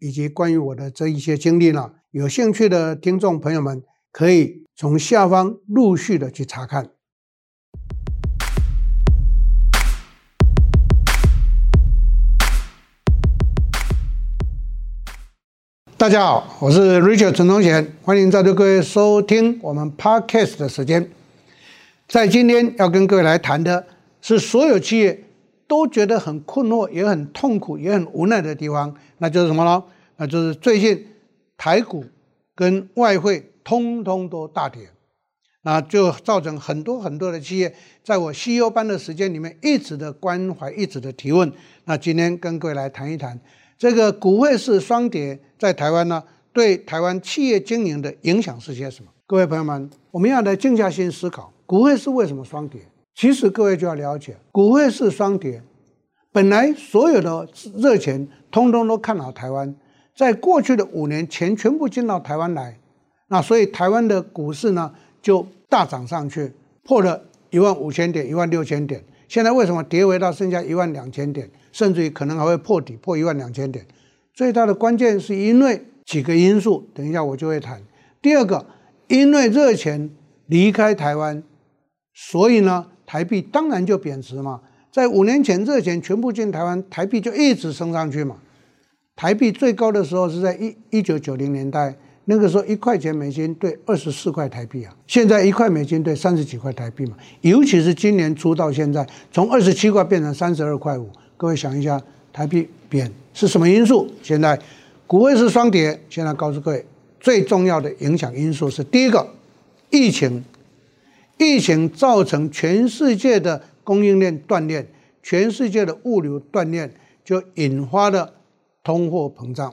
以及关于我的这一些经历呢，有兴趣的听众朋友们可以从下方陆续的去查看。大家好，我是 Richard 陈宗贤，欢迎在座各位收听我们 Podcast 的时间。在今天要跟各位来谈的。是所有企业都觉得很困惑、也很痛苦、也很无奈的地方，那就是什么呢？那就是最近台股跟外汇通通都大跌，那就造成很多很多的企业在我 CEO 班的时间里面一直的关怀、一直的提问。那今天跟各位来谈一谈这个股汇市双跌在台湾呢，对台湾企业经营的影响是些什么？各位朋友们，我们要来静下心思考，股汇是为什么双跌？其实各位就要了解，股汇是双跌，本来所有的热钱通通都看好台湾，在过去的五年钱全部进到台湾来，那所以台湾的股市呢就大涨上去，破了一万五千点、一万六千点。现在为什么跌回到剩下一万两千点，甚至于可能还会破底破一万两千点？最大的关键是因为几个因素，等一下我就会谈。第二个，因为热钱离开台湾，所以呢。台币当然就贬值嘛，在五年前热钱全部进台湾，台币就一直升上去嘛。台币最高的时候是在一一九九零年代，那个时候一块钱美金兑二十四块台币啊，现在一块美金兑三十几块台币嘛。尤其是今年初到现在，从二十七块变成三十二块五，各位想一下，台币贬是什么因素？现在股汇是双跌，现在告诉各位，最重要的影响因素是第一个，疫情。疫情造成全世界的供应链断裂，全世界的物流断裂，就引发了通货膨胀。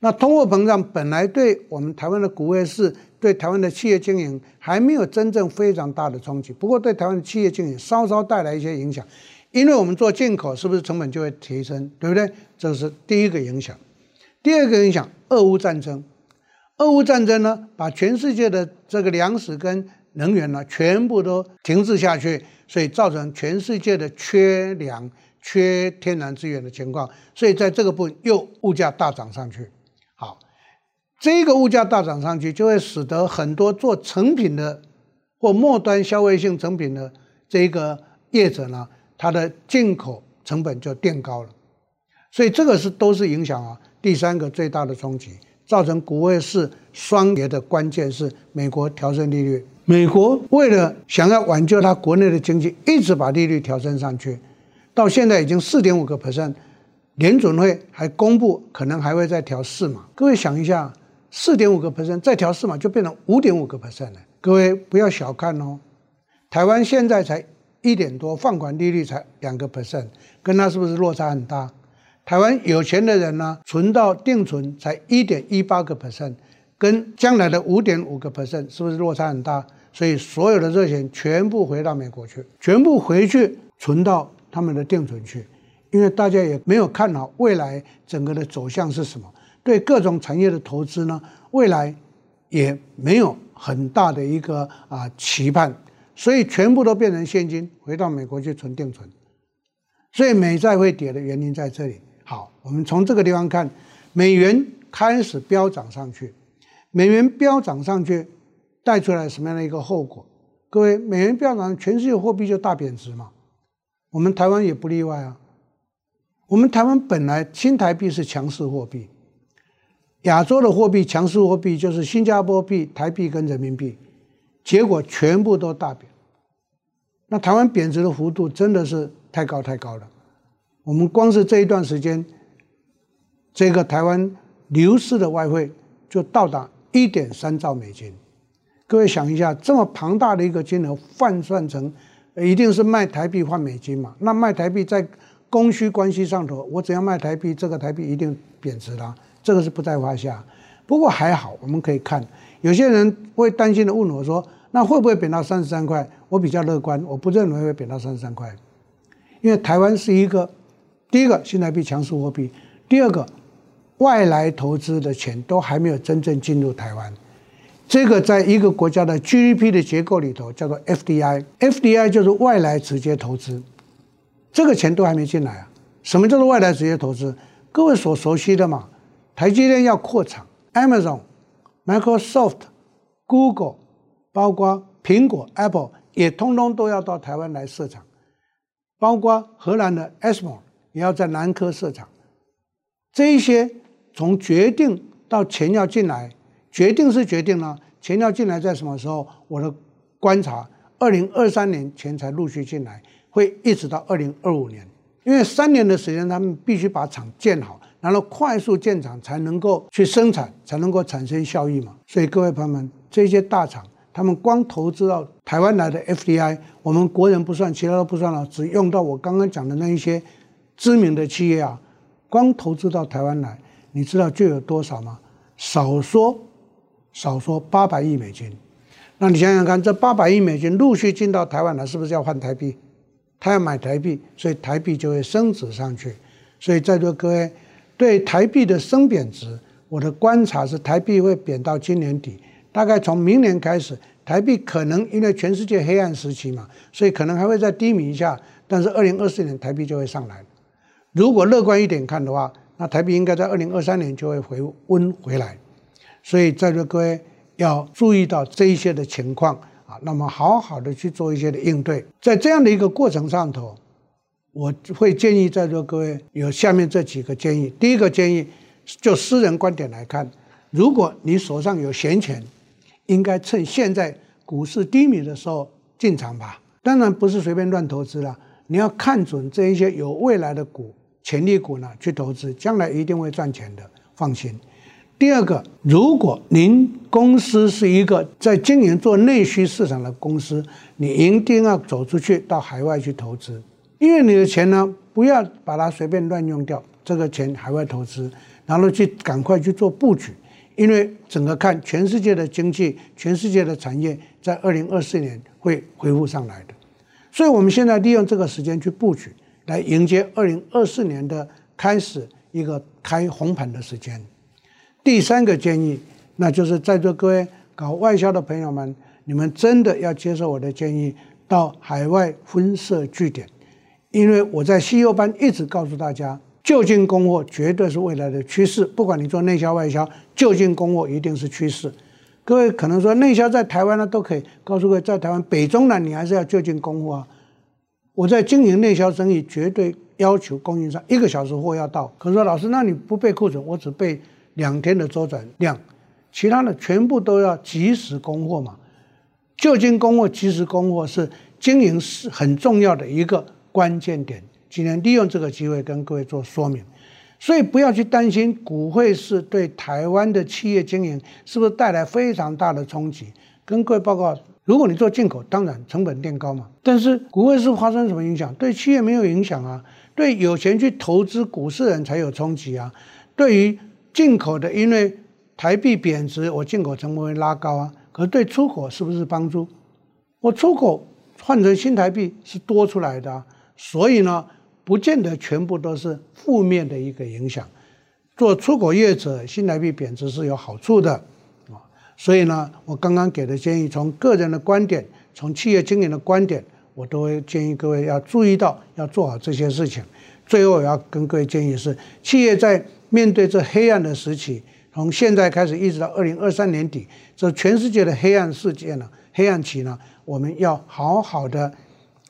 那通货膨胀本来对我们台湾的股汇市，对台湾的企业经营还没有真正非常大的冲击，不过对台湾的企业经营稍稍带来一些影响，因为我们做进口，是不是成本就会提升，对不对？这是第一个影响。第二个影响，俄乌战争。俄乌战争呢，把全世界的这个粮食跟能源呢，全部都停滞下去，所以造成全世界的缺粮、缺天然资源的情况，所以在这个部分又物价大涨上去。好，这个物价大涨上去，就会使得很多做成品的或末端消费性成品的这个业者呢，它的进口成本就垫高了，所以这个是都是影响啊。第三个最大的冲击，造成股汇市双跌的关键是美国调升利率。美国为了想要挽救它国内的经济，一直把利率调升上去，到现在已经四点五个 percent，联准会还公布可能还会再调四码。各位想一下，四点五个 percent 再调四码就变成五点五个 percent 了。各位不要小看哦，台湾现在才一点多，放款利率才两个 percent，跟它是不是落差很大？台湾有钱的人呢，存到定存才一点一八个 percent。跟将来的五点五个 percent 是不是落差很大？所以所有的热钱全部回到美国去，全部回去存到他们的定存去，因为大家也没有看好未来整个的走向是什么，对各种产业的投资呢，未来也没有很大的一个啊期盼，所以全部都变成现金回到美国去存定存，所以美债会跌的原因在这里。好，我们从这个地方看，美元开始飙涨上去。美元飙涨上去，带出来什么样的一个后果？各位，美元飙涨，全世界货币就大贬值嘛。我们台湾也不例外啊。我们台湾本来新台币是强势货币，亚洲的货币强势货币就是新加坡币、台币跟人民币，结果全部都大贬。那台湾贬值的幅度真的是太高太高了。我们光是这一段时间，这个台湾流失的外汇就到达。一点三兆美金，各位想一下，这么庞大的一个金额换算成，一定是卖台币换美金嘛？那卖台币在供需关系上头，我只要卖台币，这个台币一定贬值啦，这个是不在话下。不过还好，我们可以看，有些人会担心的问我说：“那会不会贬到三十三块？”我比较乐观，我不认为会贬到三十三块，因为台湾是一个第一个新台币强势货币，第二个外来投资的钱都还没有真正进入台湾。这个在一个国家的 GDP 的结构里头叫做 FDI，FDI 就是外来直接投资，这个钱都还没进来啊。什么叫做外来直接投资？各位所熟悉的嘛，台积电要扩厂，Amazon、Microsoft、Google，包括苹果 Apple 也通通都要到台湾来设厂，包括荷兰的 ASML 也要在南科设厂。这一些从决定到钱要进来。决定是决定了，钱要进来在什么时候？我的观察，二零二三年钱才陆续进来，会一直到二零二五年，因为三年的时间，他们必须把厂建好，然后快速建厂才能够去生产，才能够产生效益嘛。所以各位朋友们，这些大厂，他们光投资到台湾来的 FDI，我们国人不算，其他都不算了，只用到我刚刚讲的那一些知名的企业啊，光投资到台湾来，你知道就有多少吗？少说。少说八百亿美金，那你想想看，这八百亿美金陆续进到台湾来，是不是要换台币？他要买台币，所以台币就会升值上去。所以在座各位对台币的升贬值，我的观察是台币会贬到今年底，大概从明年开始，台币可能因为全世界黑暗时期嘛，所以可能还会再低迷一下。但是二零二四年台币就会上来。如果乐观一点看的话，那台币应该在二零二三年就会回温回来。所以在座各位要注意到这一些的情况啊，那么好好的去做一些的应对。在这样的一个过程上头，我会建议在座各位有下面这几个建议。第一个建议，就私人观点来看，如果你手上有闲钱，应该趁现在股市低迷的时候进场吧。当然不是随便乱投资了，你要看准这一些有未来的股、潜力股呢去投资，将来一定会赚钱的，放心。第二个，如果您公司是一个在经营做内需市场的公司，你一定要走出去到海外去投资，因为你的钱呢，不要把它随便乱用掉，这个钱海外投资，然后去赶快去做布局，因为整个看全世界的经济，全世界的产业在二零二四年会恢复上来的，所以我们现在利用这个时间去布局，来迎接二零二四年的开始一个开红盘的时间。第三个建议，那就是在座各位搞外销的朋友们，你们真的要接受我的建议，到海外分设据点，因为我在西优班一直告诉大家，就近供货绝对是未来的趋势。不管你做内销外销，就近供货一定是趋势。各位可能说内销在台湾呢都可以，告诉各位在台湾北中南你还是要就近供货啊。我在经营内销生意，绝对要求供应商一个小时货要到。可是说老师，那你不备库存，我只备。两天的周转量，其他的全部都要及时供货嘛。就近供货、及时供货是经营是很重要的一个关键点。今天利用这个机会跟各位做说明，所以不要去担心股汇市对台湾的企业经营是不是带来非常大的冲击。跟各位报告，如果你做进口，当然成本垫高嘛。但是股汇市发生什么影响？对企业没有影响啊，对有钱去投资股市人才有冲击啊。对于进口的，因为台币贬值，我进口成本会拉高啊。可是对出口是不是帮助？我出口换成新台币是多出来的，所以呢，不见得全部都是负面的一个影响。做出口业者，新台币贬值是有好处的。所以呢，我刚刚给的建议，从个人的观点，从企业经营的观点，我都会建议各位要注意到，要做好这些事情。最后，我要跟各位建议是，企业在面对这黑暗的时期，从现在开始一直到二零二三年底，这全世界的黑暗世界呢，黑暗期呢，我们要好好的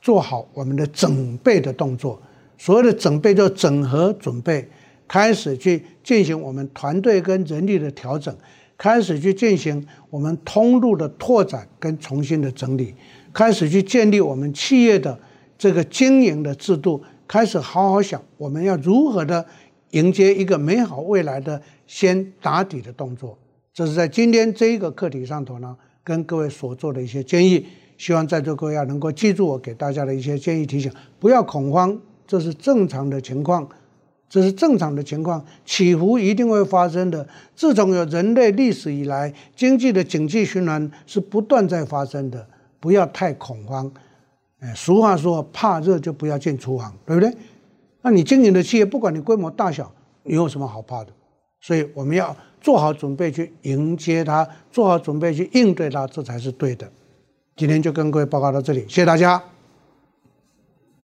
做好我们的整备的动作。所谓的整备，就整合准备，开始去进行我们团队跟人力的调整，开始去进行我们通路的拓展跟重新的整理，开始去建立我们企业的这个经营的制度，开始好好想我们要如何的。迎接一个美好未来的先打底的动作，这是在今天这一个课题上头呢，跟各位所做的一些建议。希望在座各位要能够记住我给大家的一些建议提醒，不要恐慌，这是正常的情况。这是正常的情况，起伏一定会发生的。自从有人类历史以来，经济的景气循环是不断在发生的，不要太恐慌。哎，俗话说，怕热就不要进厨房，对不对？那你经营的企业，不管你规模大小，你有什么好怕的？所以我们要做好准备去迎接它，做好准备去应对它，这才是对的。今天就跟各位报告到这里，谢谢大家。